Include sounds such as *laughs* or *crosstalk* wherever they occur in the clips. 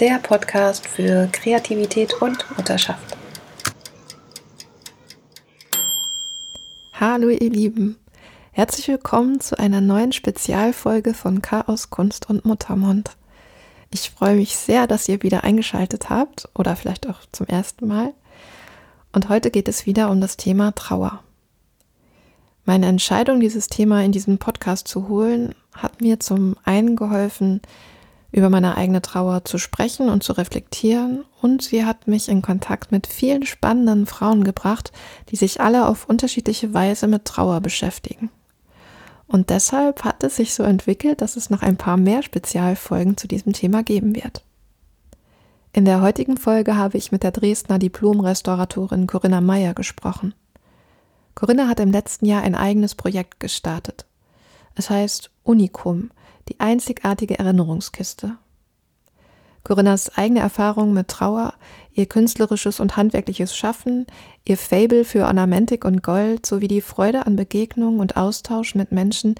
Der Podcast für Kreativität und Mutterschaft. Hallo ihr Lieben. Herzlich willkommen zu einer neuen Spezialfolge von Chaos, Kunst und Muttermund. Ich freue mich sehr, dass ihr wieder eingeschaltet habt oder vielleicht auch zum ersten Mal. Und heute geht es wieder um das Thema Trauer. Meine Entscheidung, dieses Thema in diesen Podcast zu holen, hat mir zum einen geholfen, über meine eigene Trauer zu sprechen und zu reflektieren. Und sie hat mich in Kontakt mit vielen spannenden Frauen gebracht, die sich alle auf unterschiedliche Weise mit Trauer beschäftigen. Und deshalb hat es sich so entwickelt, dass es noch ein paar mehr Spezialfolgen zu diesem Thema geben wird. In der heutigen Folge habe ich mit der Dresdner Diplom-Restauratorin Corinna Meyer gesprochen. Corinna hat im letzten Jahr ein eigenes Projekt gestartet. Es heißt Unikum, die einzigartige Erinnerungskiste. Corinnas eigene Erfahrung mit Trauer, ihr künstlerisches und handwerkliches Schaffen, ihr Fable für Ornamentik und Gold sowie die Freude an Begegnung und Austausch mit Menschen,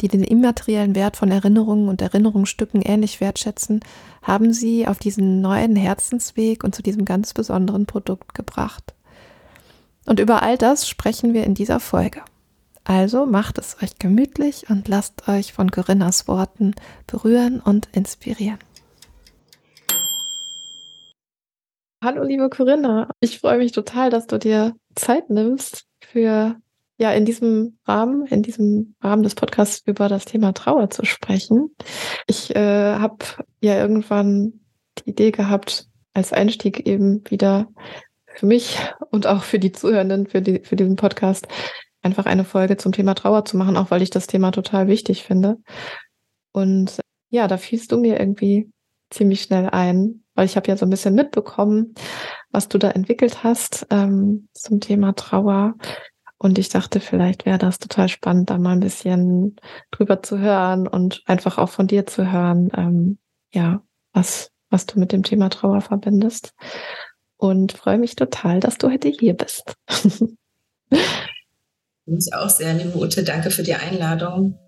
die den immateriellen Wert von Erinnerungen und Erinnerungsstücken ähnlich wertschätzen, haben sie auf diesen neuen Herzensweg und zu diesem ganz besonderen Produkt gebracht. Und über all das sprechen wir in dieser Folge. Also macht es euch gemütlich und lasst euch von Corinnas Worten berühren und inspirieren. Hallo liebe Corinna, ich freue mich total, dass du dir Zeit nimmst für ja in diesem Rahmen, in diesem Rahmen des Podcasts über das Thema Trauer zu sprechen. Ich äh, habe ja irgendwann die Idee gehabt, als Einstieg eben wieder für mich und auch für die Zuhörenden für, die, für diesen Podcast einfach eine Folge zum Thema Trauer zu machen, auch weil ich das Thema total wichtig finde. Und ja, da fielst du mir irgendwie ziemlich schnell ein, weil ich habe ja so ein bisschen mitbekommen, was du da entwickelt hast ähm, zum Thema Trauer. Und ich dachte, vielleicht wäre das total spannend, da mal ein bisschen drüber zu hören und einfach auch von dir zu hören, ähm, ja, was, was du mit dem Thema Trauer verbindest und freue mich total, dass du heute hier bist. *laughs* mich auch sehr, liebe Ute. Danke für die Einladung.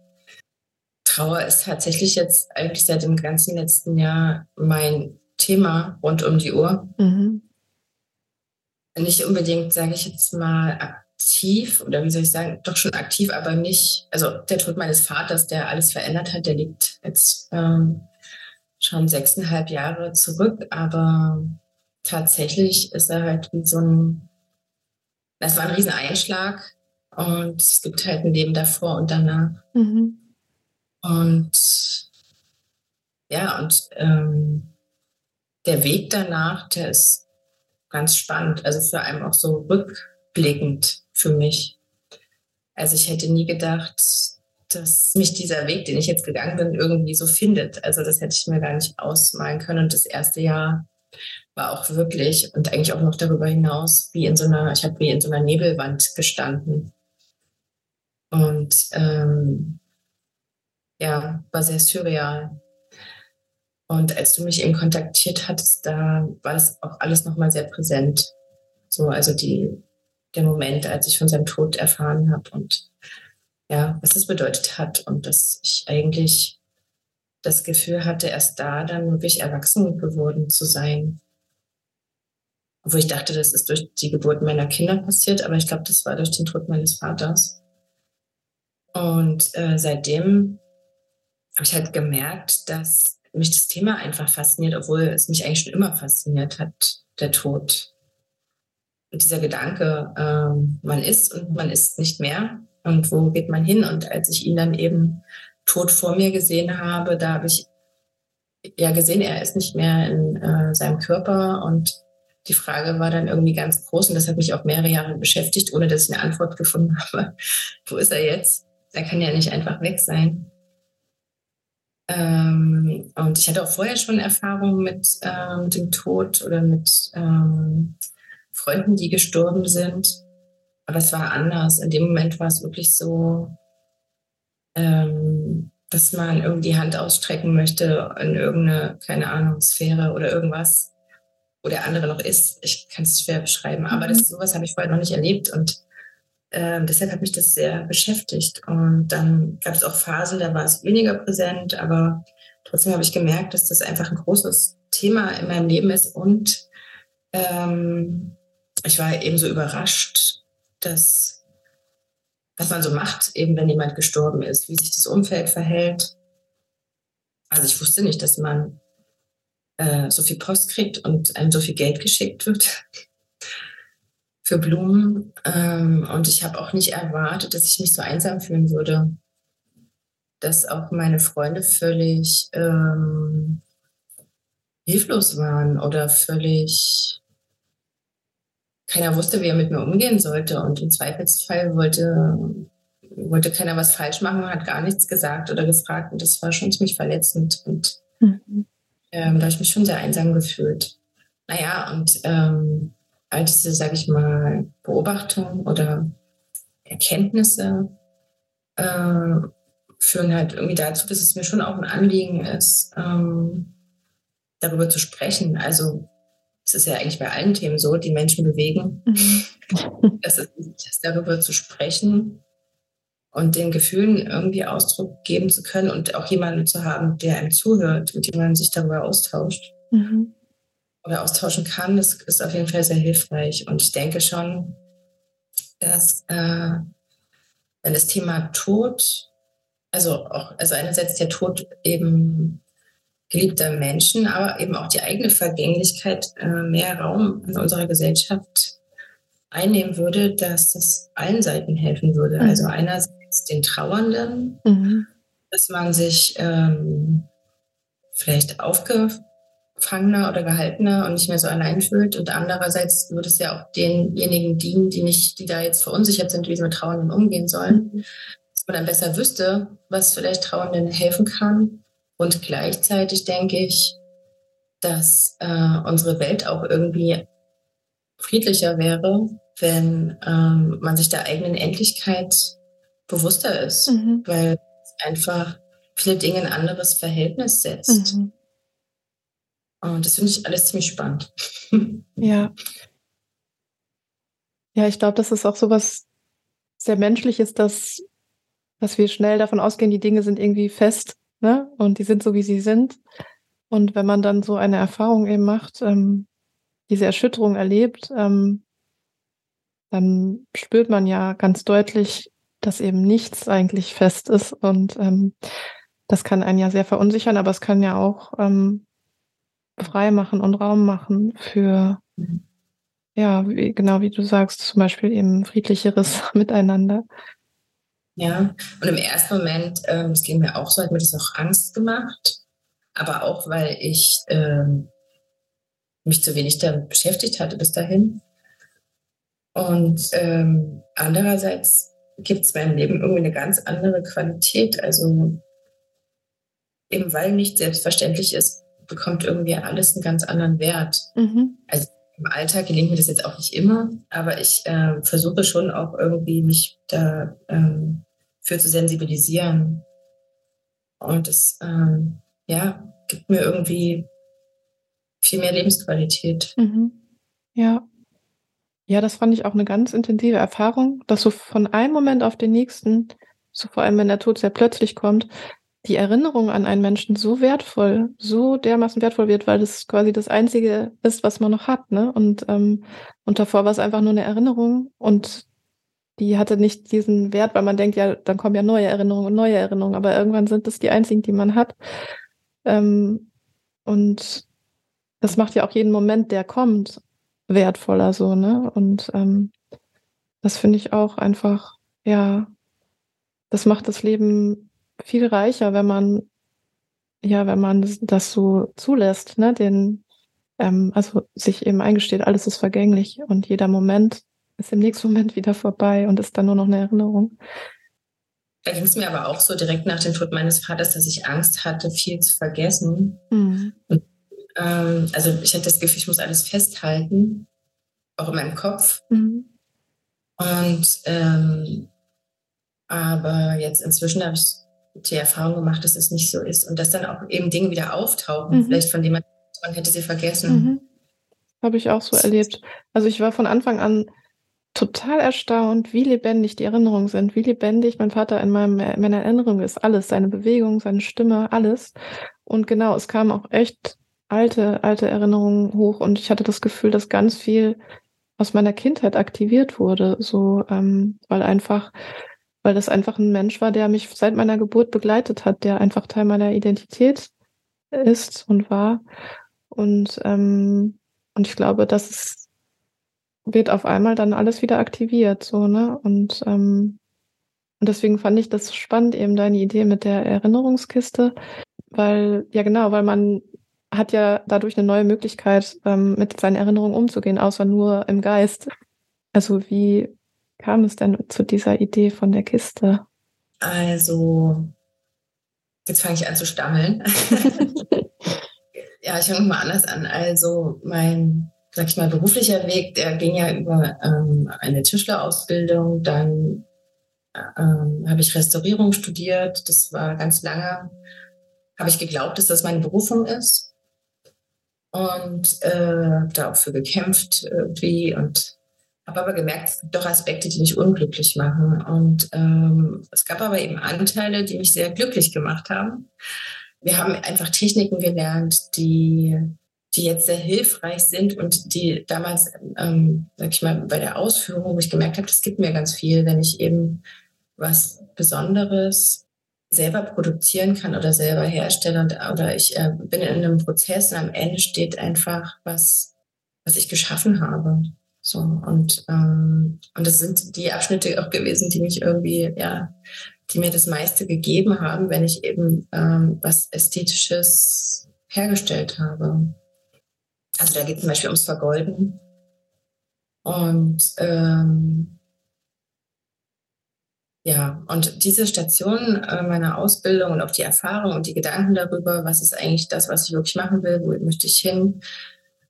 Trauer ist tatsächlich jetzt eigentlich seit dem ganzen letzten Jahr mein Thema rund um die Uhr. Mhm. Nicht unbedingt, sage ich jetzt mal, aktiv oder wie soll ich sagen, doch schon aktiv, aber nicht, also der Tod meines Vaters, der alles verändert hat, der liegt jetzt ähm, schon sechseinhalb Jahre zurück, aber tatsächlich ist er halt wie so ein, das war ein Rieseneinschlag und es gibt halt ein Leben davor und danach. Mhm. Und ja, und ähm, der Weg danach, der ist ganz spannend, also vor allem auch so rückblickend für mich. Also ich hätte nie gedacht, dass mich dieser Weg, den ich jetzt gegangen bin, irgendwie so findet. Also das hätte ich mir gar nicht ausmalen können. Und das erste Jahr war auch wirklich und eigentlich auch noch darüber hinaus wie in so einer, ich habe wie in so einer Nebelwand gestanden. Und ähm, ja, war sehr surreal. Und als du mich eben kontaktiert hattest, da war das auch alles nochmal sehr präsent. So, also die, der Moment, als ich von seinem Tod erfahren habe und ja, was das bedeutet hat und dass ich eigentlich das Gefühl hatte, erst da dann wirklich erwachsen geworden zu sein wo ich dachte, das ist durch die Geburt meiner Kinder passiert, aber ich glaube, das war durch den Tod meines Vaters. Und äh, seitdem habe ich halt gemerkt, dass mich das Thema einfach fasziniert, obwohl es mich eigentlich schon immer fasziniert hat, der Tod. Und dieser Gedanke, äh, man ist und man ist nicht mehr. Und wo geht man hin? Und als ich ihn dann eben tot vor mir gesehen habe, da habe ich ja gesehen, er ist nicht mehr in äh, seinem Körper und die Frage war dann irgendwie ganz groß und das hat mich auch mehrere Jahre beschäftigt, ohne dass ich eine Antwort gefunden *laughs* habe. Wo ist er jetzt? Er kann ja nicht einfach weg sein. Ähm, und ich hatte auch vorher schon Erfahrungen mit, äh, mit dem Tod oder mit ähm, Freunden, die gestorben sind. Aber es war anders. In dem Moment war es wirklich so, ähm, dass man irgendwie die Hand ausstrecken möchte in irgendeine, keine Ahnung, Sphäre oder irgendwas, wo der andere noch ist. Ich kann es schwer beschreiben, aber das, mhm. sowas habe ich vorher noch nicht erlebt und äh, deshalb hat mich das sehr beschäftigt. Und dann gab es auch Phasen, da war es weniger präsent, aber trotzdem habe ich gemerkt, dass das einfach ein großes Thema in meinem Leben ist und ähm, ich war eben so überrascht, dass was man so macht, eben wenn jemand gestorben ist, wie sich das Umfeld verhält. Also ich wusste nicht, dass man äh, so viel Post kriegt und einem so viel Geld geschickt wird für Blumen. Ähm, und ich habe auch nicht erwartet, dass ich mich so einsam fühlen würde. Dass auch meine Freunde völlig ähm, hilflos waren oder völlig keiner wusste, wie er mit mir umgehen sollte. Und im Zweifelsfall wollte, wollte keiner was falsch machen, hat gar nichts gesagt oder gefragt. Und das war schon ziemlich verletzend. Und mhm. ähm, da habe ich mich schon sehr einsam gefühlt. Naja, und ähm, all diese, sage ich mal, Beobachtungen oder Erkenntnisse äh, führen halt irgendwie dazu, dass es mir schon auch ein Anliegen ist, ähm, darüber zu sprechen. Also es ist ja eigentlich bei allen Themen so, die Menschen bewegen. Mhm. Es ist wichtig, darüber zu sprechen und den Gefühlen irgendwie Ausdruck geben zu können und auch jemanden zu haben, der einem zuhört, mit dem man sich darüber austauscht mhm. Oder austauschen kann, das ist auf jeden Fall sehr hilfreich. Und ich denke schon, dass äh, wenn das Thema Tod, also auch, also einerseits der Tod eben geliebter Menschen, aber eben auch die eigene Vergänglichkeit äh, mehr Raum in unserer Gesellschaft einnehmen würde, dass das allen Seiten helfen würde. Mhm. Also einerseits den Trauernden, mhm. dass man sich ähm, vielleicht aufgefangener oder gehaltener und nicht mehr so allein fühlt. Und andererseits würde es ja auch denjenigen dienen, die nicht, die da jetzt verunsichert sind, wie sie mit Trauernden umgehen sollen, mhm. dass man dann besser wüsste, was vielleicht Trauernden helfen kann und gleichzeitig denke ich, dass äh, unsere Welt auch irgendwie friedlicher wäre, wenn ähm, man sich der eigenen Endlichkeit bewusster ist, mhm. weil es einfach viele Dinge in ein anderes Verhältnis setzt. Mhm. Und das finde ich alles ziemlich spannend. *laughs* Ja. Ja, ich glaube, das ist auch so was sehr Menschliches, dass, dass wir schnell davon ausgehen, die Dinge sind irgendwie fest ne? Und die sind so, wie sie sind. Und wenn man dann so eine Erfahrung eben macht, ähm, diese Erschütterung erlebt, ähm, dann spürt man ja ganz deutlich, dass eben nichts eigentlich fest ist. Und ähm, das kann einen ja sehr verunsichern, aber es kann ja auch ähm, frei machen und Raum machen für, ja, wie, genau wie du sagst, zum Beispiel eben friedlicheres *laughs* Miteinander. Ja, und im ersten Moment, ähm, es ging mir auch so, hat mir das auch Angst gemacht, aber auch, weil ich ähm, mich zu wenig damit beschäftigt hatte bis dahin. Und ähm, andererseits gibt es meinem Leben irgendwie eine ganz andere Qualität. Also eben weil nicht selbstverständlich ist, bekommt irgendwie alles einen ganz anderen Wert. Mhm. Also im Alltag gelingt mir das jetzt auch nicht immer, aber ich äh, versuche schon auch irgendwie mich da ähm, für zu sensibilisieren. Und es ähm, ja, gibt mir irgendwie viel mehr Lebensqualität. Mhm. Ja. Ja, das fand ich auch eine ganz intensive Erfahrung, dass so von einem Moment auf den nächsten, so vor allem wenn der Tod sehr plötzlich kommt, die Erinnerung an einen Menschen so wertvoll, so dermaßen wertvoll wird, weil das quasi das Einzige ist, was man noch hat. Ne? Und, ähm, und davor war es einfach nur eine Erinnerung und die hatte nicht diesen Wert, weil man denkt, ja, dann kommen ja neue Erinnerungen und neue Erinnerungen, aber irgendwann sind das die einzigen, die man hat. Ähm, und das macht ja auch jeden Moment, der kommt, wertvoller so, ne? Und ähm, das finde ich auch einfach, ja, das macht das Leben viel reicher, wenn man, ja, wenn man das, das so zulässt, ne? Den, ähm, also sich eben eingesteht, alles ist vergänglich und jeder Moment ist im nächsten *laughs* Moment wieder vorbei und ist dann nur noch eine Erinnerung. da ging es mir aber auch so direkt nach dem Tod meines Vaters, dass ich Angst hatte, viel zu vergessen. Mhm. Und, ähm, also ich hatte das Gefühl, ich muss alles festhalten, auch in meinem Kopf. Mhm. Und ähm, aber jetzt inzwischen habe ich die Erfahrung gemacht, dass es nicht so ist und dass dann auch eben Dinge wieder auftauchen, mhm. vielleicht von denen man, man hätte sie vergessen. Mhm. Habe ich auch so erlebt. Also ich war von Anfang an total erstaunt, wie lebendig die Erinnerungen sind, wie lebendig mein Vater in meinem, meiner Erinnerung ist. Alles, seine Bewegung, seine Stimme, alles. Und genau, es kamen auch echt alte, alte Erinnerungen hoch und ich hatte das Gefühl, dass ganz viel aus meiner Kindheit aktiviert wurde, so, ähm, weil einfach, weil das einfach ein Mensch war, der mich seit meiner Geburt begleitet hat, der einfach Teil meiner Identität ist und war. Und, ähm, und ich glaube, das wird auf einmal dann alles wieder aktiviert, so, ne? Und, ähm, und deswegen fand ich das spannend, eben deine Idee mit der Erinnerungskiste, weil, ja genau, weil man hat ja dadurch eine neue Möglichkeit, ähm, mit seinen Erinnerungen umzugehen, außer nur im Geist. Also wie kam es denn zu dieser Idee von der Kiste? Also, jetzt fange ich an zu stammeln. *laughs* ja, ich fange mal anders an. Also mein, sag ich mal, beruflicher Weg, der ging ja über ähm, eine Tischlerausbildung, dann ähm, habe ich Restaurierung studiert. Das war ganz lange. Habe ich geglaubt, dass das meine Berufung ist und äh, da auch für gekämpft irgendwie und habe aber gemerkt, es gibt doch Aspekte, die mich unglücklich machen. Und ähm, es gab aber eben Anteile, die mich sehr glücklich gemacht haben. Wir haben einfach Techniken gelernt, die, die jetzt sehr hilfreich sind und die damals, ähm, sag ich mal, bei der Ausführung, wo ich gemerkt habe, das gibt mir ganz viel, wenn ich eben was Besonderes selber produzieren kann oder selber herstelle und, oder ich äh, bin in einem Prozess und am Ende steht einfach was, was ich geschaffen habe. So und ähm, und das sind die Abschnitte auch gewesen, die mich irgendwie ja, die mir das meiste gegeben haben, wenn ich eben ähm, was ästhetisches hergestellt habe. Also da geht es zum Beispiel ums Vergolden und ähm, ja, und diese Station äh, meiner Ausbildung und auch die Erfahrung und die Gedanken darüber, was ist eigentlich das, was ich wirklich machen will, wo möchte ich hin,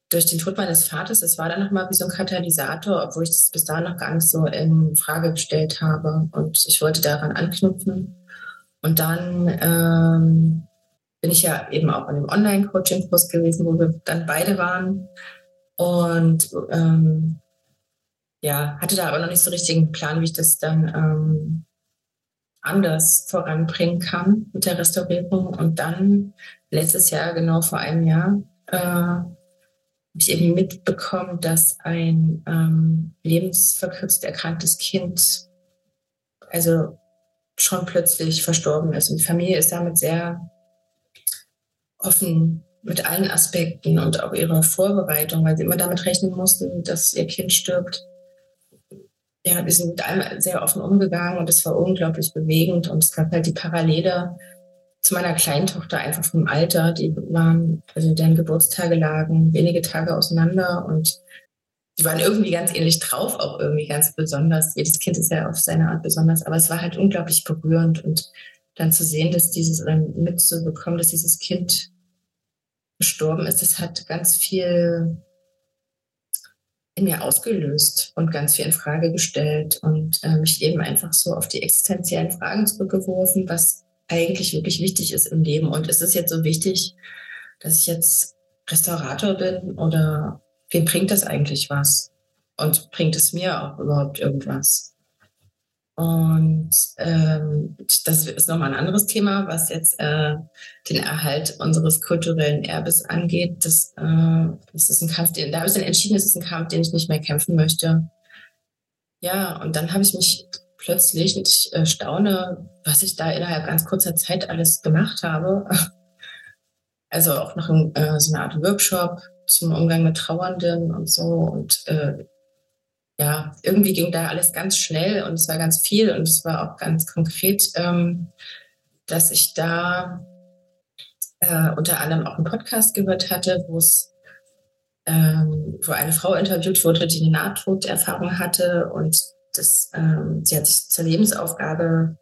durch den Tod meines Vaters, das war dann nochmal wie so ein Katalysator, obwohl ich das bis dahin noch gar nicht so in Frage gestellt habe. Und ich wollte daran anknüpfen. Und dann ähm, bin ich ja eben auch in dem Online-Coaching-Kurs gewesen, wo wir dann beide waren. Und ähm, ja, hatte da aber noch nicht so richtig einen Plan, wie ich das dann ähm, anders voranbringen kann mit der Restaurierung. Und dann letztes Jahr, genau vor einem Jahr, äh, habe ich eben mitbekommen, dass ein ähm, lebensverkürzt erkranktes Kind also schon plötzlich verstorben ist. Und die Familie ist damit sehr offen mit allen Aspekten und auch ihrer Vorbereitung, weil sie immer damit rechnen mussten, dass ihr Kind stirbt ja, wir sind mit allem sehr offen umgegangen und es war unglaublich bewegend und es gab halt die Parallele zu meiner Kleintochter einfach vom Alter. Die waren, also deren Geburtstage lagen wenige Tage auseinander und die waren irgendwie ganz ähnlich drauf, auch irgendwie ganz besonders. Jedes Kind ist ja auf seine Art besonders, aber es war halt unglaublich berührend und dann zu sehen, dass dieses, oder mitzubekommen, dass dieses Kind gestorben ist, das hat ganz viel in mir ausgelöst und ganz viel in Frage gestellt und äh, mich eben einfach so auf die existenziellen Fragen zurückgeworfen, was eigentlich wirklich wichtig ist im Leben. Und ist es jetzt so wichtig, dass ich jetzt Restaurator bin oder wem bringt das eigentlich was? Und bringt es mir auch überhaupt irgendwas? Und ähm, das ist nochmal ein anderes Thema, was jetzt äh, den Erhalt unseres kulturellen Erbes angeht. Das, äh, das ist ein Kampf, den, da habe ich dann entschieden, es ist ein Kampf, den ich nicht mehr kämpfen möchte. Ja, und dann habe ich mich plötzlich, und ich äh, staune, was ich da innerhalb ganz kurzer Zeit alles gemacht habe. *laughs* Also auch noch ein, äh, so eine Art Workshop zum Umgang mit Trauernden und so. Und äh, ja, irgendwie ging da alles ganz schnell und es war ganz viel und es war auch ganz konkret, ähm, dass ich da äh, unter anderem auch einen Podcast gehört hatte, wo es ähm, wo eine Frau interviewt wurde, die eine Nahtoderfahrung hatte und das, ähm, sie hat sich zur Lebensaufgabe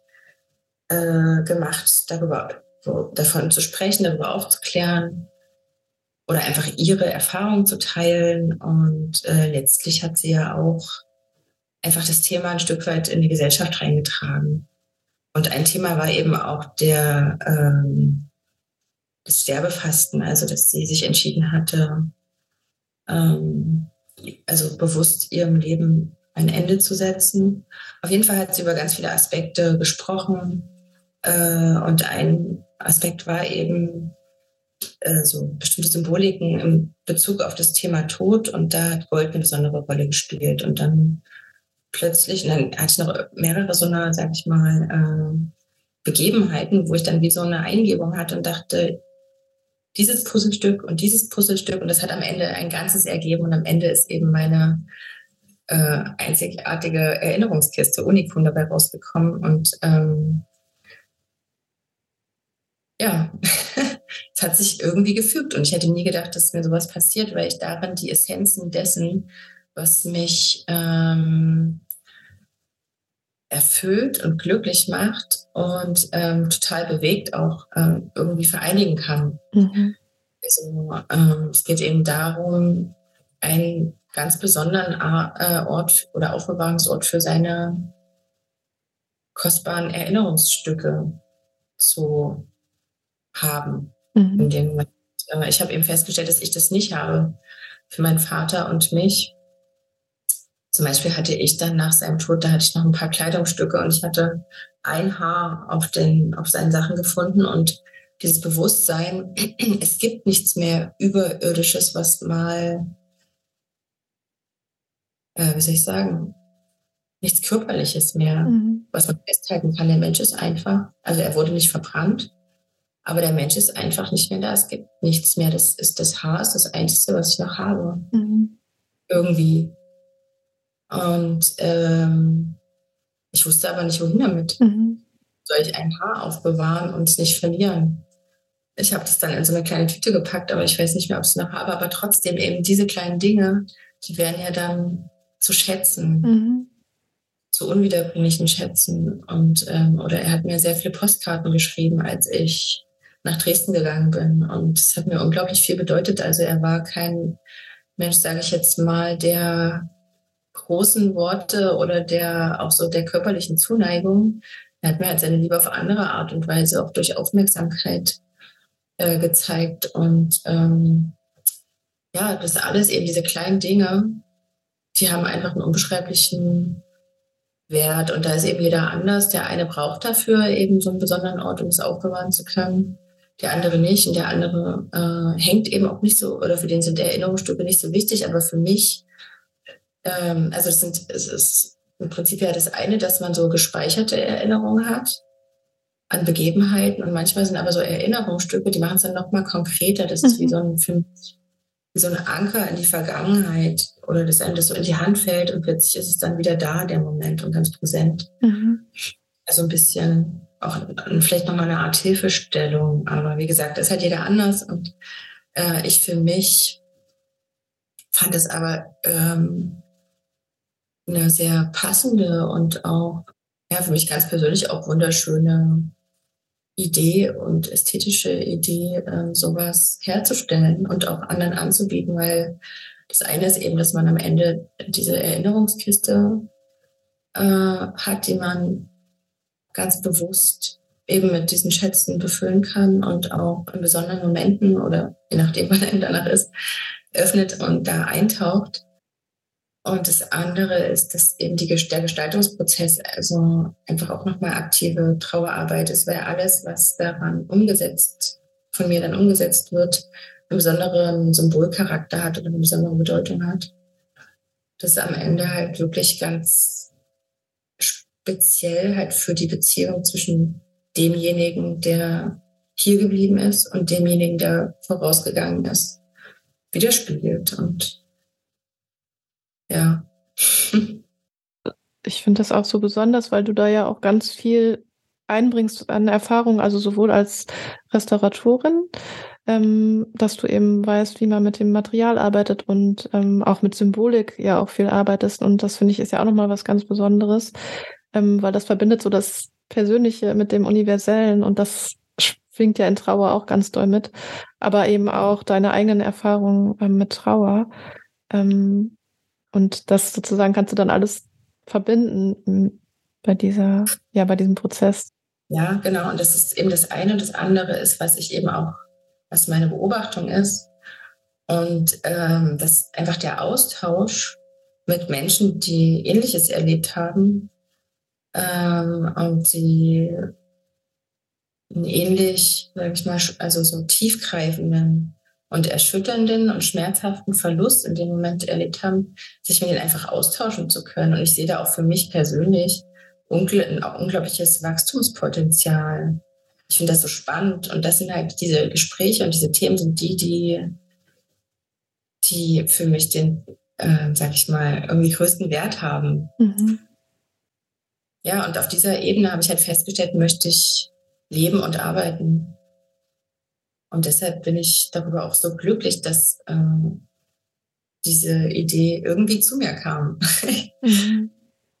äh, gemacht, darüber so, davon zu sprechen, darüber aufzuklären oder einfach ihre Erfahrungen zu teilen. Und äh, letztlich hat sie ja auch einfach das Thema ein Stück weit in die Gesellschaft reingetragen. Und ein Thema war eben auch der ähm, das Sterbefasten, also dass sie sich entschieden hatte, ähm, also bewusst ihrem Leben ein Ende zu setzen. Auf jeden Fall hat sie über ganz viele Aspekte gesprochen. Äh, und ein Aspekt war eben äh, so bestimmte Symboliken im Bezug auf das Thema Tod. Und da hat Gold eine besondere Rolle gespielt. Und dann plötzlich, und dann hatte ich noch mehrere so eine, sag ich mal, äh, Begebenheiten, wo ich dann wie so eine Eingebung hatte und dachte, dieses Puzzlestück und dieses Puzzlestück und das hat am Ende ein Ganzes ergeben und am Ende ist eben meine äh, einzigartige Erinnerungskiste Unikum dabei rausgekommen und ähm, ja, *laughs* es hat sich irgendwie gefügt und ich hätte nie gedacht, dass mir sowas passiert, weil ich darin die Essenzen dessen, was mich ähm, erfüllt und glücklich macht und ähm, total bewegt auch ähm, irgendwie vereinigen kann. Mhm. Also ähm, es geht eben darum, einen ganz besonderen äh, Ort oder Aufbewahrungsort für seine kostbaren Erinnerungsstücke zu haben. Mhm. In dem Moment. Äh, ich habe eben festgestellt, dass ich das nicht habe für meinen Vater und mich. Zum Beispiel hatte ich dann nach seinem Tod, da hatte ich noch ein paar Kleidungsstücke und ich hatte ein Haar auf, den, auf seinen Sachen gefunden und dieses Bewusstsein, *clears throat* es gibt nichts mehr Überirdisches, was mal, äh, wie soll ich sagen, nichts Körperliches mehr, mhm. was man festhalten kann. Der Mensch ist einfach, also er wurde nicht verbrannt, aber der Mensch ist einfach nicht mehr da. Es gibt nichts mehr. Das ist das Haar, ist das Einzige, was ich noch habe. Mhm. Irgendwie. Und ähm, ich wusste aber nicht, wohin damit. Mhm. Soll ich ein Haar aufbewahren und es nicht verlieren? Ich habe das dann in so eine kleine Tüte gepackt, aber ich weiß nicht mehr, ob ich es noch habe. Aber trotzdem eben diese kleinen Dinge, die werden ja dann zu schätzen, mhm. zu unwiederbringlichen Schätzen. Und ähm, oder er hat mir sehr viele Postkarten geschrieben, als ich nach Dresden gegangen bin. Und es hat mir unglaublich viel bedeutet. Also er war kein Mensch, sage ich jetzt mal, der großen Worte oder der auch so der körperlichen Zuneigung. Er hat mir halt seine Liebe auf andere Art und Weise auch durch Aufmerksamkeit äh, gezeigt. Und ähm, ja, das alles eben diese kleinen Dinge, die haben einfach einen unbeschreiblichen Wert. Und da ist eben jeder anders. Der eine braucht dafür eben so einen besonderen Ort, um es aufbewahren zu können. Der andere nicht. Und der andere äh, hängt eben auch nicht so, oder für den sind Erinnerungsstücke nicht so wichtig. Aber für mich ähm, also es, sind, es ist im Prinzip ja das eine, dass man so gespeicherte Erinnerungen hat an Begebenheiten und manchmal sind aber so Erinnerungsstücke, die machen es dann nochmal konkreter. Das ist wie mhm. so ein wie so ein Anker in die Vergangenheit oder dass einem das so in die Hand fällt und plötzlich ist es dann wieder da, der Moment und ganz präsent. Mhm. Also ein bisschen auch vielleicht nochmal eine Art Hilfestellung. Aber wie gesagt, das hat jeder anders und äh, ich für mich fand es aber ähm, eine sehr passende und auch ja, für mich ganz persönlich auch wunderschöne Idee und ästhetische Idee, äh, sowas herzustellen und auch anderen anzubieten, weil das eine ist eben, dass man am Ende diese Erinnerungskiste äh, hat, die man ganz bewusst eben mit diesen Schätzen befüllen kann und auch in besonderen Momenten oder je nachdem, *laughs* wann er danach ist, öffnet und da eintaucht. Und das andere ist, dass eben die, der Gestaltungsprozess also einfach auch nochmal aktive Trauerarbeit ist, weil alles, was daran umgesetzt, von mir dann umgesetzt wird, einen besonderen Symbolcharakter hat oder eine besondere Bedeutung hat. Das am Ende halt wirklich ganz speziell halt für die Beziehung zwischen demjenigen, der hier geblieben ist und demjenigen, der vorausgegangen ist, widerspiegelt. Und ja. *laughs* Ich finde das auch so besonders, weil du da ja auch ganz viel einbringst an Erfahrung, also sowohl als Restauratorin, ähm, dass du eben weißt, wie man mit dem Material arbeitet und ähm, auch mit Symbolik ja auch viel arbeitest. Und das finde ich ist ja auch nochmal was ganz Besonderes, ähm, weil das verbindet so das Persönliche mit dem Universellen und das schwingt ja in Trauer auch ganz doll mit, aber eben auch deine eigenen Erfahrungen ähm, mit Trauer. Ähm, und das sozusagen kannst du dann alles verbinden bei dieser, ja, bei diesem Prozess. Ja, genau. Und das ist eben das eine. Das andere ist, was ich eben auch, was meine Beobachtung ist. Und ähm, dass einfach der Austausch mit Menschen, die Ähnliches erlebt haben ähm, und die einen ähnlich, sag ich mal, also so tiefgreifenden und erschütternden und schmerzhaften Verlust in dem Moment erlebt haben, sich mit denen einfach austauschen zu können. Und ich sehe da auch für mich persönlich ein unglaubliches Wachstumspotenzial. Ich finde das so spannend. Und das sind halt diese Gespräche und diese Themen sind die, die, die für mich den, äh, sag ich mal, irgendwie größten Wert haben. Mhm. Ja, und auf dieser Ebene habe ich halt festgestellt, möchte ich leben und arbeiten. Und deshalb bin ich darüber auch so glücklich, dass ähm, diese Idee irgendwie zu mir kam. *laughs* Mhm.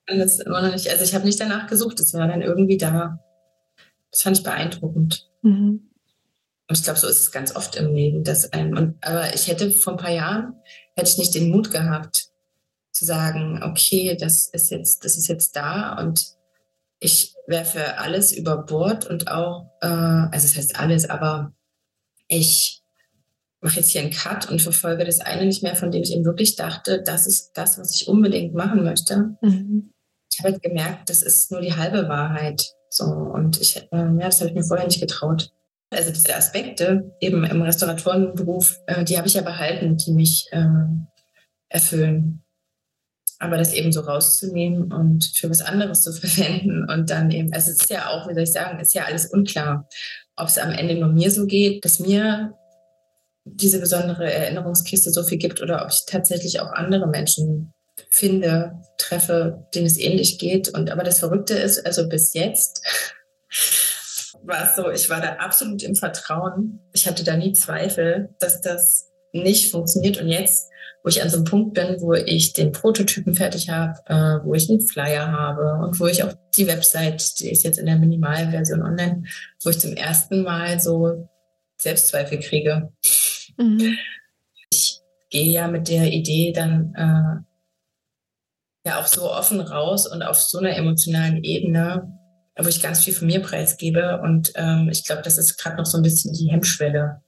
das immer noch nicht, also ich habe nicht danach gesucht, es war dann irgendwie da. Das fand ich beeindruckend. Mhm. Und ich glaube, so ist es ganz oft im Leben, dass ein, und, aber ich hätte vor ein paar Jahren, hätte ich nicht den Mut gehabt, zu sagen, okay, das ist jetzt, das ist jetzt da und ich werfe alles über Bord und auch, äh, also es das heißt alles, aber ich mache jetzt hier einen Cut und verfolge das eine nicht mehr, von dem ich eben wirklich dachte, das ist das, was ich unbedingt machen möchte. Mhm. Ich habe halt gemerkt, das ist nur die halbe Wahrheit. So, und ich, äh, ja, das habe ich mir vorher nicht getraut. Also diese Aspekte eben im Restauratorenberuf, äh, die habe ich ja behalten, die mich äh, erfüllen. Aber das eben so rauszunehmen und für was anderes zu *laughs* verwenden und dann eben, also es ist ja auch, wie soll ich sagen, ist ja alles unklar, ob es am Ende nur mir so geht, dass mir diese besondere Erinnerungskiste so viel gibt oder ob ich tatsächlich auch andere Menschen finde, treffe, denen es ähnlich geht. Und aber das Verrückte ist, also bis jetzt *laughs* war es so, ich war da absolut im Vertrauen. Ich hatte da nie Zweifel, dass das nicht funktioniert. Und jetzt wo ich an so einem Punkt bin, wo ich den Prototypen fertig habe, äh, wo ich einen Flyer habe und wo ich auch die Website, die ist jetzt in der Minimalversion online, wo ich zum ersten Mal so Selbstzweifel kriege. Mhm. Ich gehe ja mit der Idee dann äh, ja auch so offen raus und auf so einer emotionalen Ebene, wo ich ganz viel von mir preisgebe. Und ähm, ich glaube, das ist gerade noch so ein bisschen die Hemmschwelle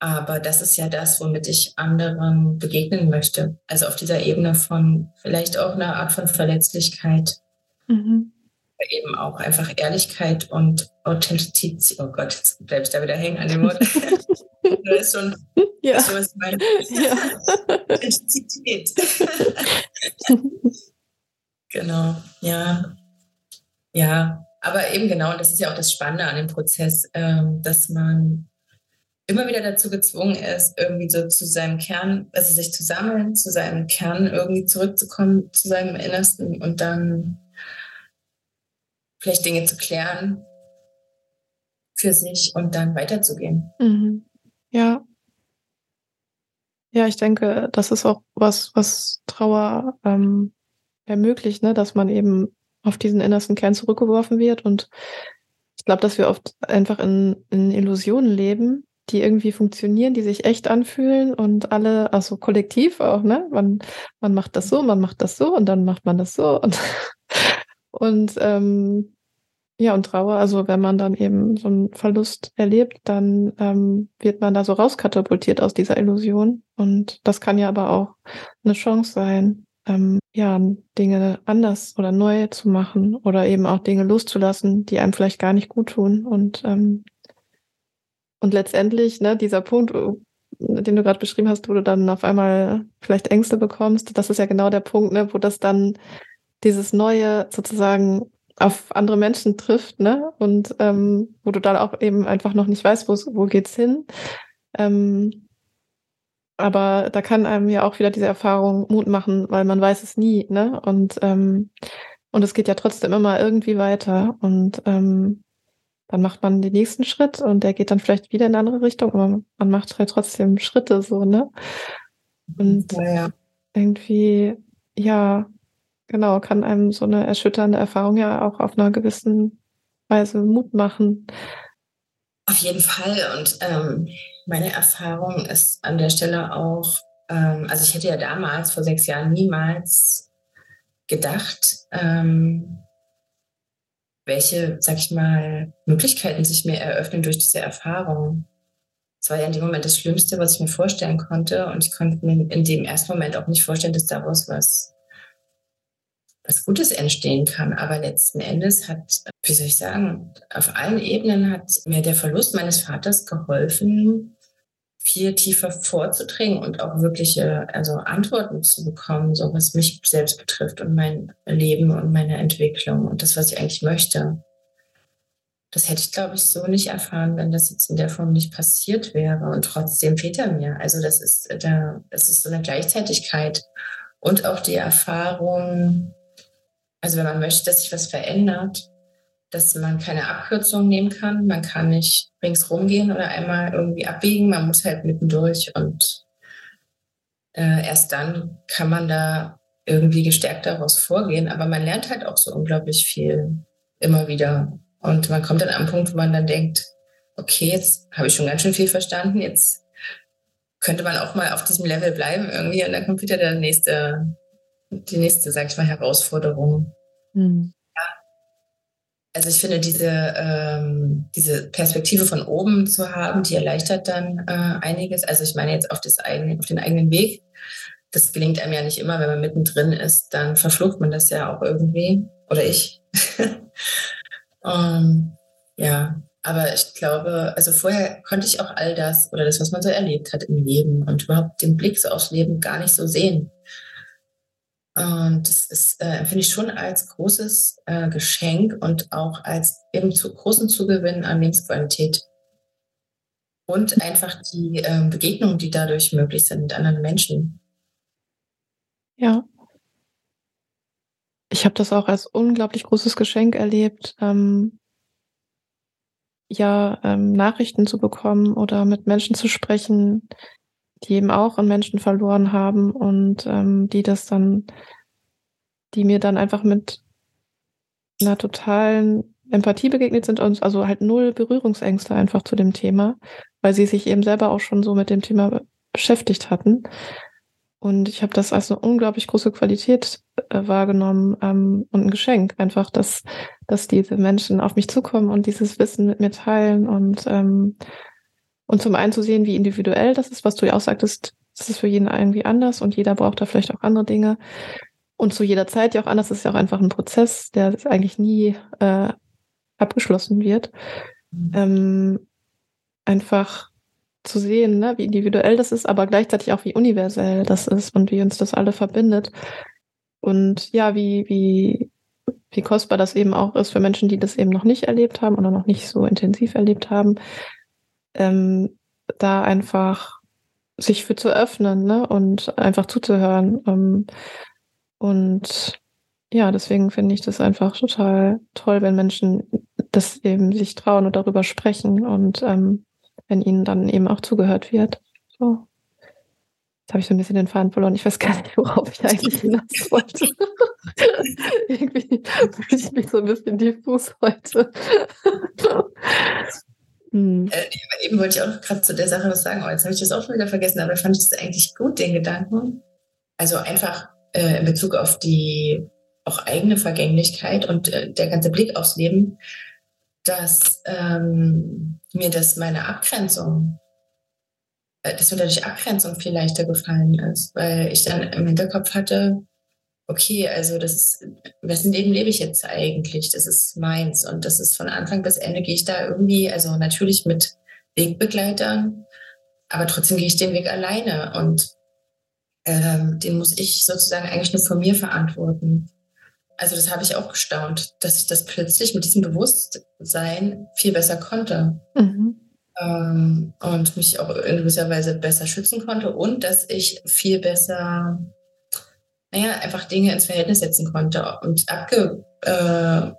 aber das ist ja das, womit ich anderen begegnen möchte. Also auf dieser Ebene von vielleicht auch einer Art von Verletzlichkeit. Mhm. Eben auch einfach Ehrlichkeit und Authentizität. Oh Gott, jetzt bleib ich da wieder hängen an dem Wort. *laughs* das ist schon, ja. ist was meine. Ja. Authentizität. *laughs* genau, ja. Ja, aber eben genau, und das ist ja auch das Spannende an dem Prozess, ähm, dass man immer wieder dazu gezwungen ist, irgendwie so zu seinem Kern, also sich zu sammeln, zu seinem Kern irgendwie zurückzukommen, zu seinem Innersten und dann vielleicht Dinge zu klären für sich und dann weiterzugehen. Mhm. Ja. Ja, ich denke, das ist auch was, was Trauer ähm, ermöglicht, ne? dass man eben auf diesen innersten Kern zurückgeworfen wird und ich glaube, dass wir oft einfach in, in Illusionen leben, die irgendwie funktionieren, die sich echt anfühlen und alle, also kollektiv auch, ne? Man, man macht das so, man macht das so und dann macht man das so und, *laughs* und ähm, ja, und Trauer, also wenn man dann eben so einen Verlust erlebt, dann ähm, wird man da so rauskatapultiert aus dieser Illusion. Und das kann ja aber auch eine Chance sein, ähm, ja, Dinge anders oder neu zu machen oder eben auch Dinge loszulassen, die einem vielleicht gar nicht gut tun und ähm, und letztendlich, ne, dieser Punkt, den du gerade beschrieben hast, wo du dann auf einmal vielleicht Ängste bekommst, das ist ja genau der Punkt, ne, wo das dann dieses Neue sozusagen auf andere Menschen trifft, ne? Und ähm, wo du dann auch eben einfach noch nicht weißt, wo geht's hin. Ähm, aber da kann einem ja auch wieder diese Erfahrung Mut machen, weil man weiß es nie, ne? Und ähm, und es geht ja trotzdem immer irgendwie weiter. Und ähm, dann macht man den nächsten Schritt und der geht dann vielleicht wieder in eine andere Richtung, aber man macht halt trotzdem Schritte so, ne? Und ja, ja. irgendwie, ja, genau, kann einem so eine erschütternde Erfahrung ja auch auf einer gewissen Weise Mut machen. Auf jeden Fall. Und ähm, meine Erfahrung ist an der Stelle auch, ähm, also ich hätte ja damals vor sechs Jahren niemals gedacht, ähm, welche, sag ich mal, Möglichkeiten sich mir eröffnen durch diese Erfahrung. Es war ja in dem Moment das Schlimmste, was ich mir vorstellen konnte. Und ich konnte mir in dem ersten Moment auch nicht vorstellen, dass daraus was, was Gutes entstehen kann. Aber letzten Endes hat, wie soll ich sagen, auf allen Ebenen hat mir der Verlust meines Vaters geholfen, viel tiefer vorzudringen und auch wirkliche also Antworten zu bekommen, so was mich selbst betrifft und mein Leben und meine Entwicklung und das, was ich eigentlich möchte. Das hätte ich, glaube ich, so nicht erfahren, wenn das jetzt in der Form nicht passiert wäre. Und trotzdem fehlt er mir. Also das ist da, das ist so eine Gleichzeitigkeit und auch die Erfahrung, also wenn man möchte, dass sich was verändert, dass man keine Abkürzung nehmen kann. Man kann nicht ringsrum gehen oder einmal irgendwie abbiegen. Man muss halt mittendurch und äh, erst dann kann man da irgendwie gestärkt daraus vorgehen. Aber man lernt halt auch so unglaublich viel immer wieder. Und man kommt dann am Punkt, wo man dann denkt, okay, jetzt habe ich schon ganz schön viel verstanden. Jetzt könnte man auch mal auf diesem Level bleiben irgendwie. Und dann kommt wieder der nächste, die nächste, sag ich mal, Herausforderung. Mhm also ich finde, diese, ähm, diese Perspektive von oben zu haben, die erleichtert dann äh, einiges. Also ich meine jetzt auf, das eigene, auf den eigenen Weg. Das gelingt einem ja nicht immer, wenn man mittendrin ist, dann verflucht man das ja auch irgendwie. Oder ich. um, *laughs* ähm, ja, aber ich glaube, also vorher konnte ich auch all das oder das, was man so erlebt hat im Leben und überhaupt den Blick so aufs Leben gar nicht so sehen. Und das ist, äh, empfinde ich schon als großes äh, Geschenk und auch als eben zu großen Zugewinn an Lebensqualität. Und einfach die äh, Begegnungen, die dadurch möglich sind mit anderen Menschen. Ja. Ich habe das auch als unglaublich großes Geschenk erlebt, ähm, ja, ähm, Nachrichten zu bekommen oder mit Menschen zu sprechen, die eben auch einen Menschen verloren haben und ähm, die das dann, die mir dann einfach mit einer totalen Empathie begegnet sind und also halt null Berührungsängste einfach zu dem Thema, weil sie sich eben selber auch schon so mit dem Thema beschäftigt hatten. Und ich habe das als eine unglaublich große Qualität äh, wahrgenommen ähm, und ein Geschenk, einfach, dass, dass diese Menschen auf mich zukommen und dieses Wissen mit mir teilen und ähm, und zum einen zu sehen, wie individuell das ist, was du ja auch sagtest, das ist für jeden irgendwie anders und jeder braucht da vielleicht auch andere Dinge. Und zu jeder Zeit ja auch anders, das ist ja auch einfach ein Prozess, der eigentlich nie äh, abgeschlossen wird. Mhm. Ähm, einfach zu sehen, ne, wie individuell das ist, aber gleichzeitig auch wie universell das ist und wie uns das alle verbindet. Und ja, wie, wie, wie kostbar das eben auch ist für Menschen, die das eben noch nicht erlebt haben oder noch nicht so intensiv erlebt haben, ähm, da einfach sich für zu öffnen ne? und einfach zuzuhören. Ähm, und ja, deswegen finde ich das einfach total toll, wenn Menschen das eben sich trauen und darüber sprechen und ähm, wenn ihnen dann eben auch zugehört wird. So. Jetzt habe ich so ein bisschen den Faden verloren. Ich weiß gar nicht, worauf ich eigentlich hinaus wollte. *laughs* Irgendwie fühle ich mich so ein bisschen diffus heute. Mhm. Äh, eben wollte ich auch gerade zu der Sache was sagen, oh, jetzt habe ich das auch schon wieder vergessen, aber fand ich das eigentlich gut, den Gedanken. Also einfach äh, in Bezug auf die auch eigene Vergänglichkeit und äh, der ganze Blick aufs Leben, dass ähm, mir das meine Abgrenzung, äh, dass mir dadurch Abgrenzung viel leichter gefallen ist, weil ich dann im Hinterkopf hatte, okay, also das ist, wessen Leben lebe ich jetzt eigentlich? Das ist meins. Und das ist von Anfang bis Ende gehe ich da irgendwie, also natürlich mit Wegbegleitern, aber trotzdem gehe ich den Weg alleine. Und ähm, den muss ich sozusagen eigentlich nur von mir verantworten. Also das habe ich auch gestaunt, dass ich das plötzlich mit diesem Bewusstsein viel besser konnte. Mhm. Ähm, und mich auch in gewisser Weise besser schützen konnte und dass ich viel besser naja, einfach Dinge ins Verhältnis setzen konnte und abgewegt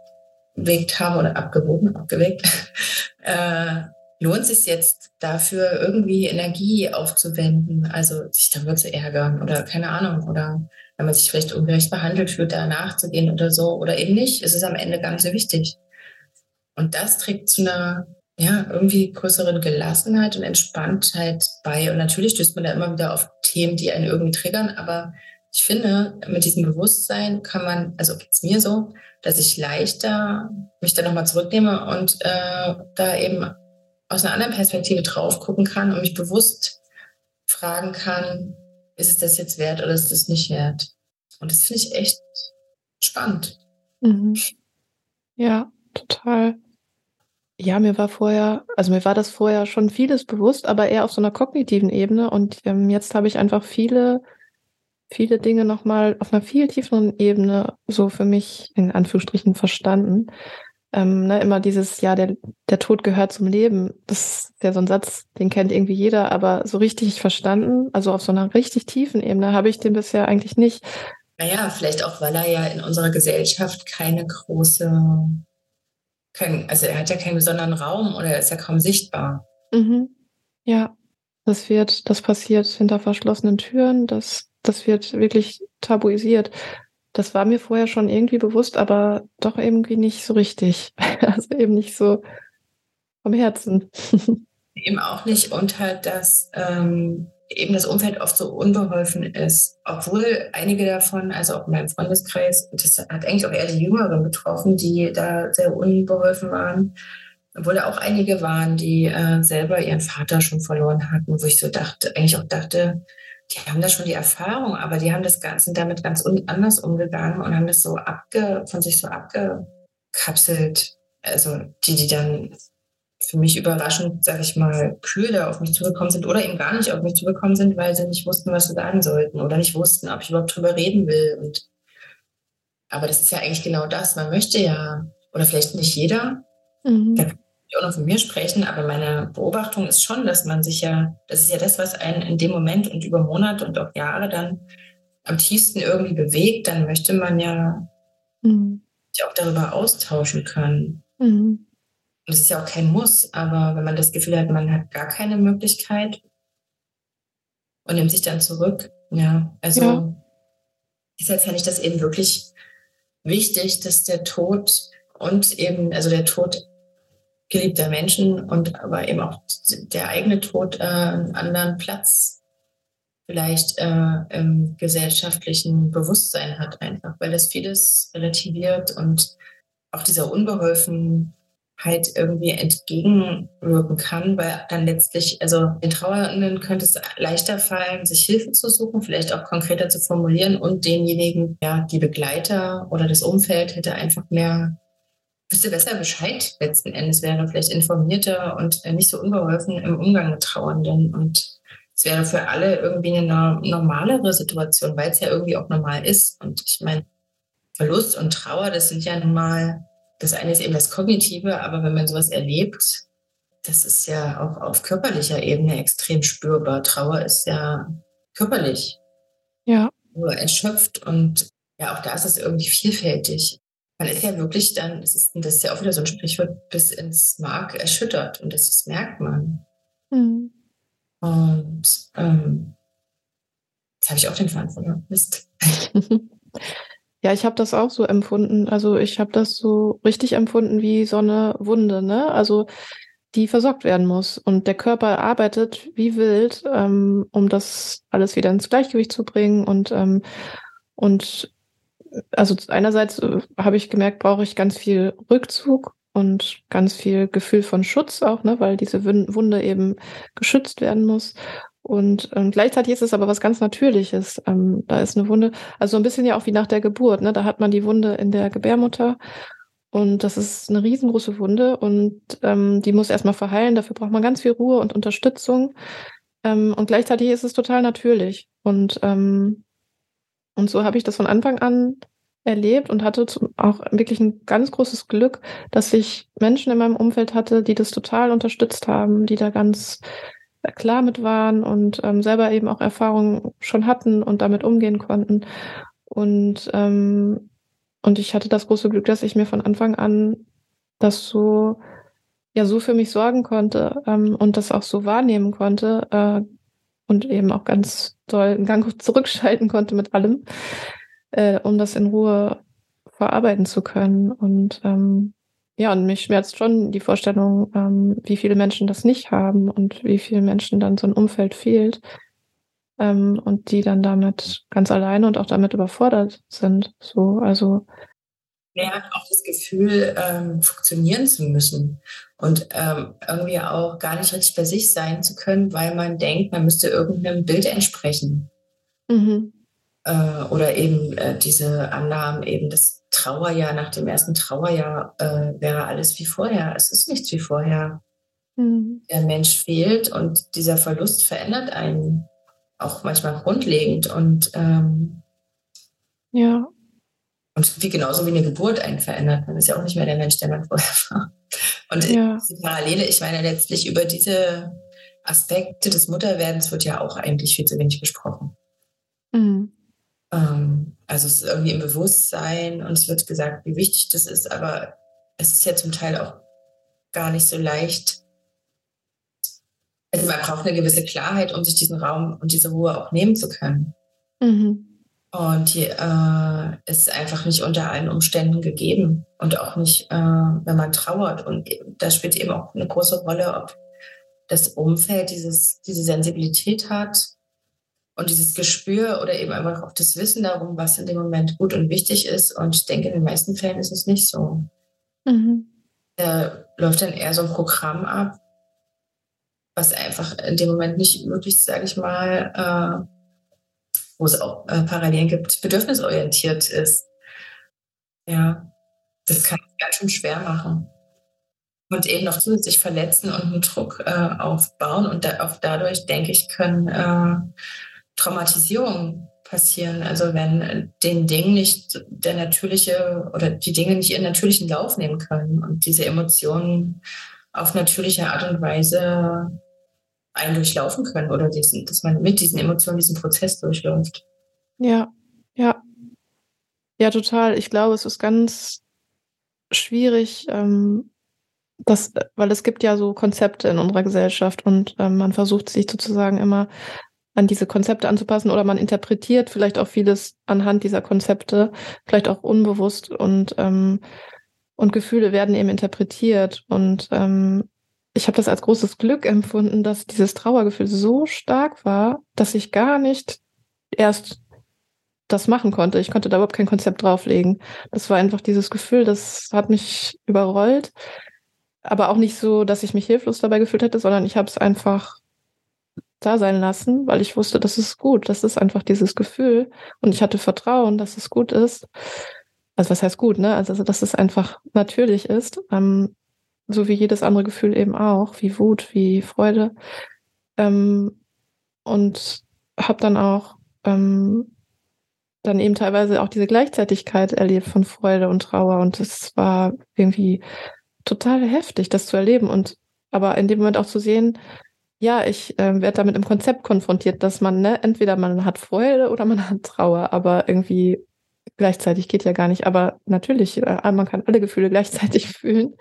habe oder abgewogen, abgewegt, *laughs* äh, lohnt es sich jetzt dafür irgendwie Energie aufzuwenden, also sich darüber zu ärgern oder keine Ahnung, oder wenn man sich vielleicht ungerecht behandelt fühlt, da nachzugehen oder so, oder eben nicht, ist es am Ende gar nicht so wichtig. Und das trägt zu einer ja, irgendwie größeren Gelassenheit und Entspanntheit bei. Und natürlich stößt man da immer wieder auf Themen, die einen irgendwie triggern, aber ich finde, mit diesem Bewusstsein kann man, also geht's mir so, dass ich leichter mich da nochmal zurücknehme und äh, da eben aus einer anderen Perspektive drauf gucken kann und mich bewusst fragen kann, ist es das jetzt wert oder ist es nicht wert? Und das finde ich echt spannend. Mhm. Ja, total. Ja, mir war vorher, also mir war das vorher schon vieles bewusst, aber eher auf so einer kognitiven Ebene. Und ähm, jetzt habe ich einfach viele viele Dinge nochmal auf einer viel tieferen Ebene so für mich in Anführungsstrichen verstanden. Ähm, ne, immer dieses, ja, der, der Tod gehört zum Leben. Das ist ja so ein Satz, den kennt irgendwie jeder, aber so richtig verstanden, also auf so einer richtig tiefen Ebene, habe ich den bisher eigentlich nicht. Naja, vielleicht auch, weil er ja in unserer Gesellschaft keine große, kein, also er hat ja keinen besonderen Raum oder er ist ja kaum sichtbar. Mhm. Ja, das wird, das passiert hinter verschlossenen Türen, das das wird wirklich tabuisiert. Das war mir vorher schon irgendwie bewusst, aber doch irgendwie nicht so richtig. *laughs* Also eben nicht so vom Herzen. *laughs* Eben auch nicht und halt, dass ähm, eben das Umfeld oft so unbeholfen ist. Obwohl einige davon, also auch in meinem Freundeskreis, das hat eigentlich auch eher die Jüngeren betroffen, die da sehr unbeholfen waren. Obwohl da auch einige waren, die äh, selber ihren Vater schon verloren hatten, wo ich so dachte, eigentlich auch dachte, die haben da schon die Erfahrung, aber die haben das Ganze damit ganz anders umgegangen und haben das so abge, von sich so abgekapselt. Also die, die dann für mich überraschend, sag ich mal, kühl da auf mich zugekommen sind oder eben gar nicht auf mich zugekommen sind, weil sie nicht wussten, was sie sagen sollten oder nicht wussten, ob ich überhaupt drüber reden will. Und aber das ist ja eigentlich genau das. Man möchte ja, oder vielleicht nicht jeder, mhm. da auch noch von mir sprechen, aber meine Beobachtung ist schon, dass man sich ja, das ist ja das, was einen in dem Moment und über Monate und auch Jahre dann am tiefsten irgendwie bewegt, dann möchte man ja mhm. sich auch darüber austauschen können. Mhm. Und es ist ja auch kein Muss, aber wenn man das Gefühl hat, man hat gar keine Möglichkeit und nimmt sich dann zurück, ja, also ja. deshalb fände ich das eben wirklich wichtig, dass der Tod und eben, also der Tod geliebter Menschen und aber eben auch der eigene Tod äh, einen anderen Platz vielleicht äh, im gesellschaftlichen Bewusstsein hat einfach, weil das vieles relativiert und auch dieser Unbeholfenheit irgendwie entgegenwirken kann, weil dann letztlich, also den Trauernden könnte es leichter fallen, sich Hilfe zu suchen, vielleicht auch konkreter zu formulieren und denjenigen, ja, die Begleiter oder das Umfeld hätte einfach mehr wüsste besser Bescheid letzten Endes, wäre vielleicht informierter und äh, nicht so unbeholfen im Umgang mit Trauernden. Und es wäre für alle irgendwie eine normalere Situation, weil es ja irgendwie auch normal ist. Und ich meine, Verlust und Trauer, das sind ja nun mal, das eine ist eben das Kognitive, aber wenn man sowas erlebt, das ist ja auch auf körperlicher Ebene extrem spürbar. Trauer ist ja körperlich. Ja. Nur erschöpft und ja, auch da ist es irgendwie vielfältig man ist ja wirklich dann, das ist, das ist ja auch wieder so ein Sprichwort, bis ins Mark erschüttert und das, das merkt man. Mhm. Und ähm, jetzt habe ich auch den verloren. Mist. *laughs* Ja, ich habe das auch so empfunden. Also ich habe das so richtig empfunden wie so eine Wunde, ne? Also die versorgt werden muss. Und der Körper arbeitet wie wild, ähm, um das alles wieder ins Gleichgewicht zu bringen und ähm, und also einerseits äh, habe ich gemerkt, brauche ich ganz viel Rückzug und ganz viel Gefühl von Schutz auch, ne, weil diese Wunde eben geschützt werden muss. Und ähm, gleichzeitig ist es aber was ganz Natürliches. Ähm, da ist eine Wunde, also ein bisschen ja auch wie nach der Geburt. Ne? Da hat man die Wunde in der Gebärmutter und das ist eine riesengroße Wunde und ähm, die muss erstmal verheilen. Dafür braucht man ganz viel Ruhe und Unterstützung. Ähm, und gleichzeitig ist es total natürlich. Und ähm, und so habe ich das von Anfang an erlebt und hatte auch wirklich ein ganz großes Glück, dass ich Menschen in meinem Umfeld hatte, die das total unterstützt haben, die da ganz äh, klar mit waren und ähm, selber eben auch Erfahrungen schon hatten und damit umgehen konnten. Und, ähm, und ich hatte das große Glück, dass ich mir von Anfang an das so ja so für mich sorgen konnte ähm, und das auch so wahrnehmen konnte äh, und eben auch ganz doll einen Gang zurückschalten konnte mit allem, äh, um das in Ruhe verarbeiten zu können. Und ähm, ja, und mich schmerzt schon die Vorstellung, ähm, wie viele Menschen das nicht haben und wie vielen Menschen dann so ein Umfeld fehlt ähm, und die dann damit ganz alleine und auch damit überfordert sind. So, also er hat auch das Gefühl, ähm, funktionieren zu müssen und ähm, irgendwie auch gar nicht richtig bei sich sein zu können, weil man denkt, man müsste irgendeinem Bild entsprechen. Mhm. Äh, oder eben äh, diese Annahmen, eben das Trauerjahr nach dem ersten Trauerjahr äh, wäre alles wie vorher. Es ist nichts wie vorher. Mhm. Der Mensch fehlt und dieser Verlust verändert einen auch manchmal grundlegend und ähm, ja. Und wie genauso wie eine Geburt einen verändert. Man ist ja auch nicht mehr der Mensch, der man vorher war. Und ja. diese Parallele, ich meine letztlich über diese Aspekte des Mutterwerdens wird ja auch eigentlich viel zu wenig besprochen. Mhm. Ähm, also es ist irgendwie im Bewusstsein und es wird gesagt, wie wichtig das ist, aber es ist ja zum Teil auch gar nicht so leicht. Also man braucht eine gewisse Klarheit, um sich diesen Raum und diese Ruhe auch nehmen zu können. Mhm. Und die äh, ist einfach nicht unter allen Umständen gegeben und auch nicht, äh, wenn man trauert. Und da spielt eben auch eine große Rolle, ob das Umfeld dieses, diese Sensibilität hat und dieses Gespür oder eben einfach auch das Wissen darum, was in dem Moment gut und wichtig ist. Und ich denke, in den meisten Fällen ist es nicht so. Mhm. Da läuft dann eher so ein Programm ab, was einfach in dem Moment nicht wirklich, sage ich mal, äh, wo es auch äh, Parallelen gibt, bedürfnisorientiert ist. Ja, das kann es ganz schön schwer machen. Und eben noch zusätzlich verletzen und einen Druck äh, aufbauen. Und da, auch dadurch, denke ich, können äh, Traumatisierungen passieren. Also wenn den Dingen nicht der natürliche oder die Dinge nicht ihren natürlichen Lauf nehmen können und diese Emotionen auf natürliche Art und Weise einen durchlaufen können oder diesen, dass man mit diesen Emotionen diesen Prozess durchläuft. Ja, ja. Ja, total. Ich glaube, es ist ganz schwierig, ähm, das, weil es gibt ja so Konzepte in unserer Gesellschaft und ähm, man versucht sich sozusagen immer an diese Konzepte anzupassen oder man interpretiert vielleicht auch vieles anhand dieser Konzepte, vielleicht auch unbewusst und ähm, und Gefühle werden eben interpretiert und ähm, ich habe das als großes Glück empfunden, dass dieses Trauergefühl so stark war, dass ich gar nicht erst das machen konnte. Ich konnte da überhaupt kein Konzept drauflegen. Das war einfach dieses Gefühl, das hat mich überrollt. Aber auch nicht so, dass ich mich hilflos dabei gefühlt hätte, sondern ich habe es einfach da sein lassen, weil ich wusste, das ist gut. Das ist einfach dieses Gefühl. Und ich hatte Vertrauen, dass es gut ist. Also was heißt gut, ne? Also, dass es einfach natürlich ist. Ähm, so wie jedes andere Gefühl eben auch, wie Wut, wie Freude. Ähm, und habe dann auch ähm, dann eben teilweise auch diese Gleichzeitigkeit erlebt von Freude und Trauer. Und es war irgendwie total heftig, das zu erleben. Und aber in dem Moment auch zu sehen, ja, ich äh, werde damit im Konzept konfrontiert, dass man, ne, entweder man hat Freude oder man hat Trauer, aber irgendwie gleichzeitig geht ja gar nicht. Aber natürlich, äh, man kann alle Gefühle gleichzeitig *laughs* fühlen.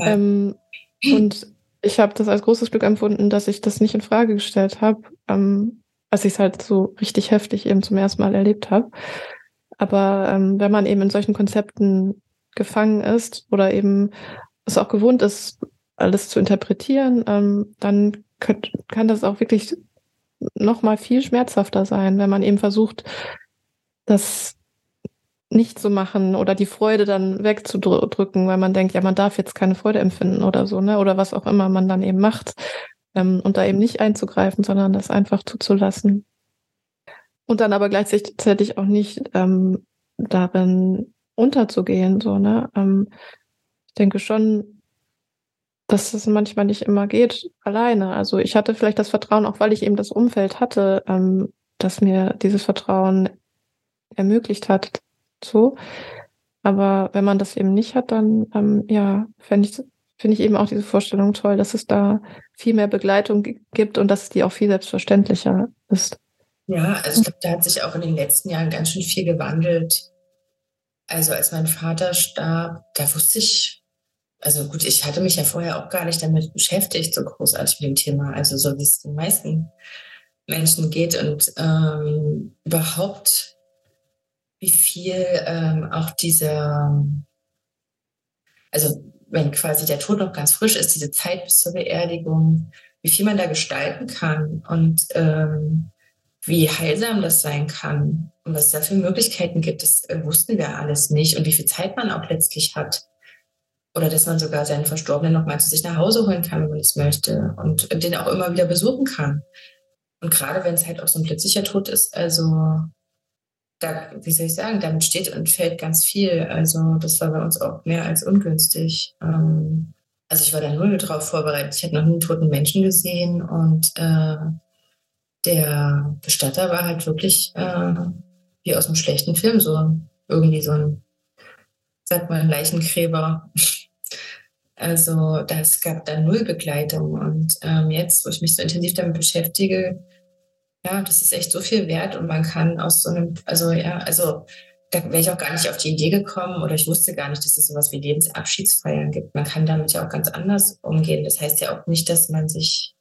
Ähm, und ich habe das als großes Glück empfunden, dass ich das nicht in Frage gestellt habe, ähm, als ich es halt so richtig heftig eben zum ersten Mal erlebt habe. Aber ähm, wenn man eben in solchen Konzepten gefangen ist oder eben es auch gewohnt ist, alles zu interpretieren, ähm, dann könnt, kann das auch wirklich noch mal viel schmerzhafter sein, wenn man eben versucht, das nicht zu machen oder die Freude dann wegzudrücken, weil man denkt, ja, man darf jetzt keine Freude empfinden oder so, ne? Oder was auch immer man dann eben macht. Ähm, und da eben nicht einzugreifen, sondern das einfach zuzulassen. Und dann aber gleichzeitig auch nicht ähm, darin unterzugehen, so, ne? Ähm, ich denke schon, dass es manchmal nicht immer geht alleine. Also ich hatte vielleicht das Vertrauen, auch weil ich eben das Umfeld hatte, ähm, dass mir dieses Vertrauen ermöglicht hat, so. Aber wenn man das eben nicht hat, dann ähm, ja, fände ich, finde ich eben auch diese Vorstellung toll, dass es da viel mehr Begleitung gibt und dass die auch viel selbstverständlicher ist. Ja, also ich glaube, da hat sich auch in den letzten Jahren ganz schön viel gewandelt. Also als mein Vater starb, da wusste ich also gut, ich hatte mich ja vorher auch gar nicht damit beschäftigt, so großartig mit dem Thema, also so wie es den meisten Menschen geht und ähm, überhaupt, wie viel ähm, auch dieser, also wenn quasi der Tod noch ganz frisch ist, diese Zeit bis zur Beerdigung, wie viel man da gestalten kann und ähm, wie heilsam das sein kann und was es da für Möglichkeiten gibt, das äh, wussten wir alles nicht und wie viel Zeit man auch letztlich hat. Oder dass man sogar seinen Verstorbenen nochmal zu sich nach Hause holen kann, wenn man es möchte und den auch immer wieder besuchen kann. Und gerade wenn es halt auch so ein plötzlicher Tod ist, also da, wie soll ich sagen, damit steht und fällt ganz viel. Also das war bei uns auch mehr als ungünstig. Ähm, also ich war da null drauf vorbereitet. Ich hatte noch nie einen toten Menschen gesehen und äh, der Bestatter war halt wirklich äh, wie aus einem schlechten Film, so irgendwie so ein, sagt man, Leichengräber. *laughs* Also das gab da null Begleitung. Und ähm, jetzt, wo ich mich so intensiv damit beschäftige, ja, das ist echt so viel wert und man kann aus so einem, also ja, also da wäre ich auch gar nicht auf die Idee gekommen oder ich wusste gar nicht, dass es sowas wie Lebensabschiedsfeiern gibt. Man kann damit ja auch ganz anders umgehen. Das heißt ja auch nicht, dass man sich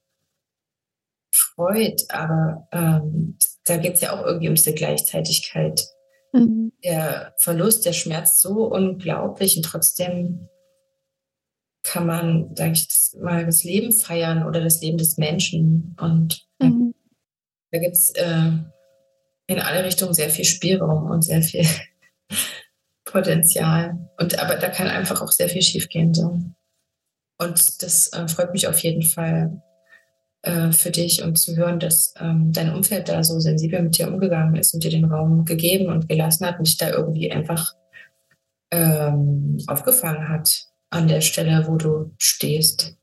freut, aber ähm, da geht es ja auch irgendwie um diese Gleichzeitigkeit. Mhm. Der Verlust, der schmerzt so unglaublich und trotzdem kann man, sage ich mal, das Leben feiern oder das Leben des Menschen. Und mhm. Da gibt es äh, in alle Richtungen sehr viel Spielraum und sehr viel *laughs* Potenzial. Und aber da kann einfach auch sehr viel schiefgehen. So. Und das äh, freut mich auf jeden Fall äh, für dich und zu hören, dass ähm, dein Umfeld da so sensibel mit dir umgegangen ist und dir den Raum gegeben und gelassen hat und dich da irgendwie einfach ähm, aufgefangen hat an der Stelle, wo du stehst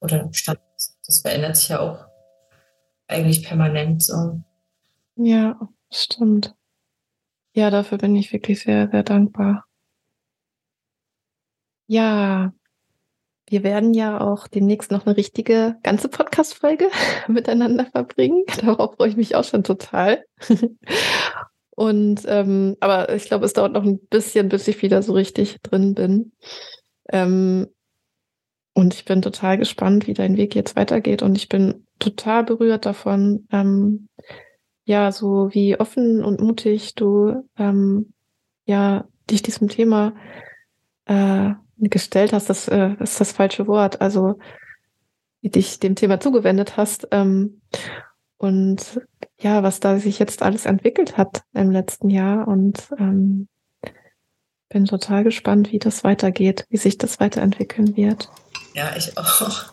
oder standst. Das verändert sich ja auch eigentlich permanent so. Ja, stimmt. Ja, dafür bin ich wirklich sehr, sehr dankbar. Ja, wir werden ja auch demnächst noch eine richtige ganze Podcast-Folge *laughs* miteinander verbringen. *laughs* Darauf freue ich mich auch schon total. *laughs* Und ähm, aber ich glaube, es dauert noch ein bisschen, bis ich wieder so richtig drin bin. Ähm, und ich bin total gespannt, wie dein Weg jetzt weitergeht. Und ich bin total berührt davon, ähm, ja, so wie offen und mutig du ähm, ja dich diesem Thema äh, gestellt hast, das äh, ist das falsche Wort. Also dich dem Thema zugewendet hast ähm, und ja, was da sich jetzt alles entwickelt hat im letzten Jahr und ähm, bin total gespannt, wie das weitergeht, wie sich das weiterentwickeln wird. Ja, ich auch.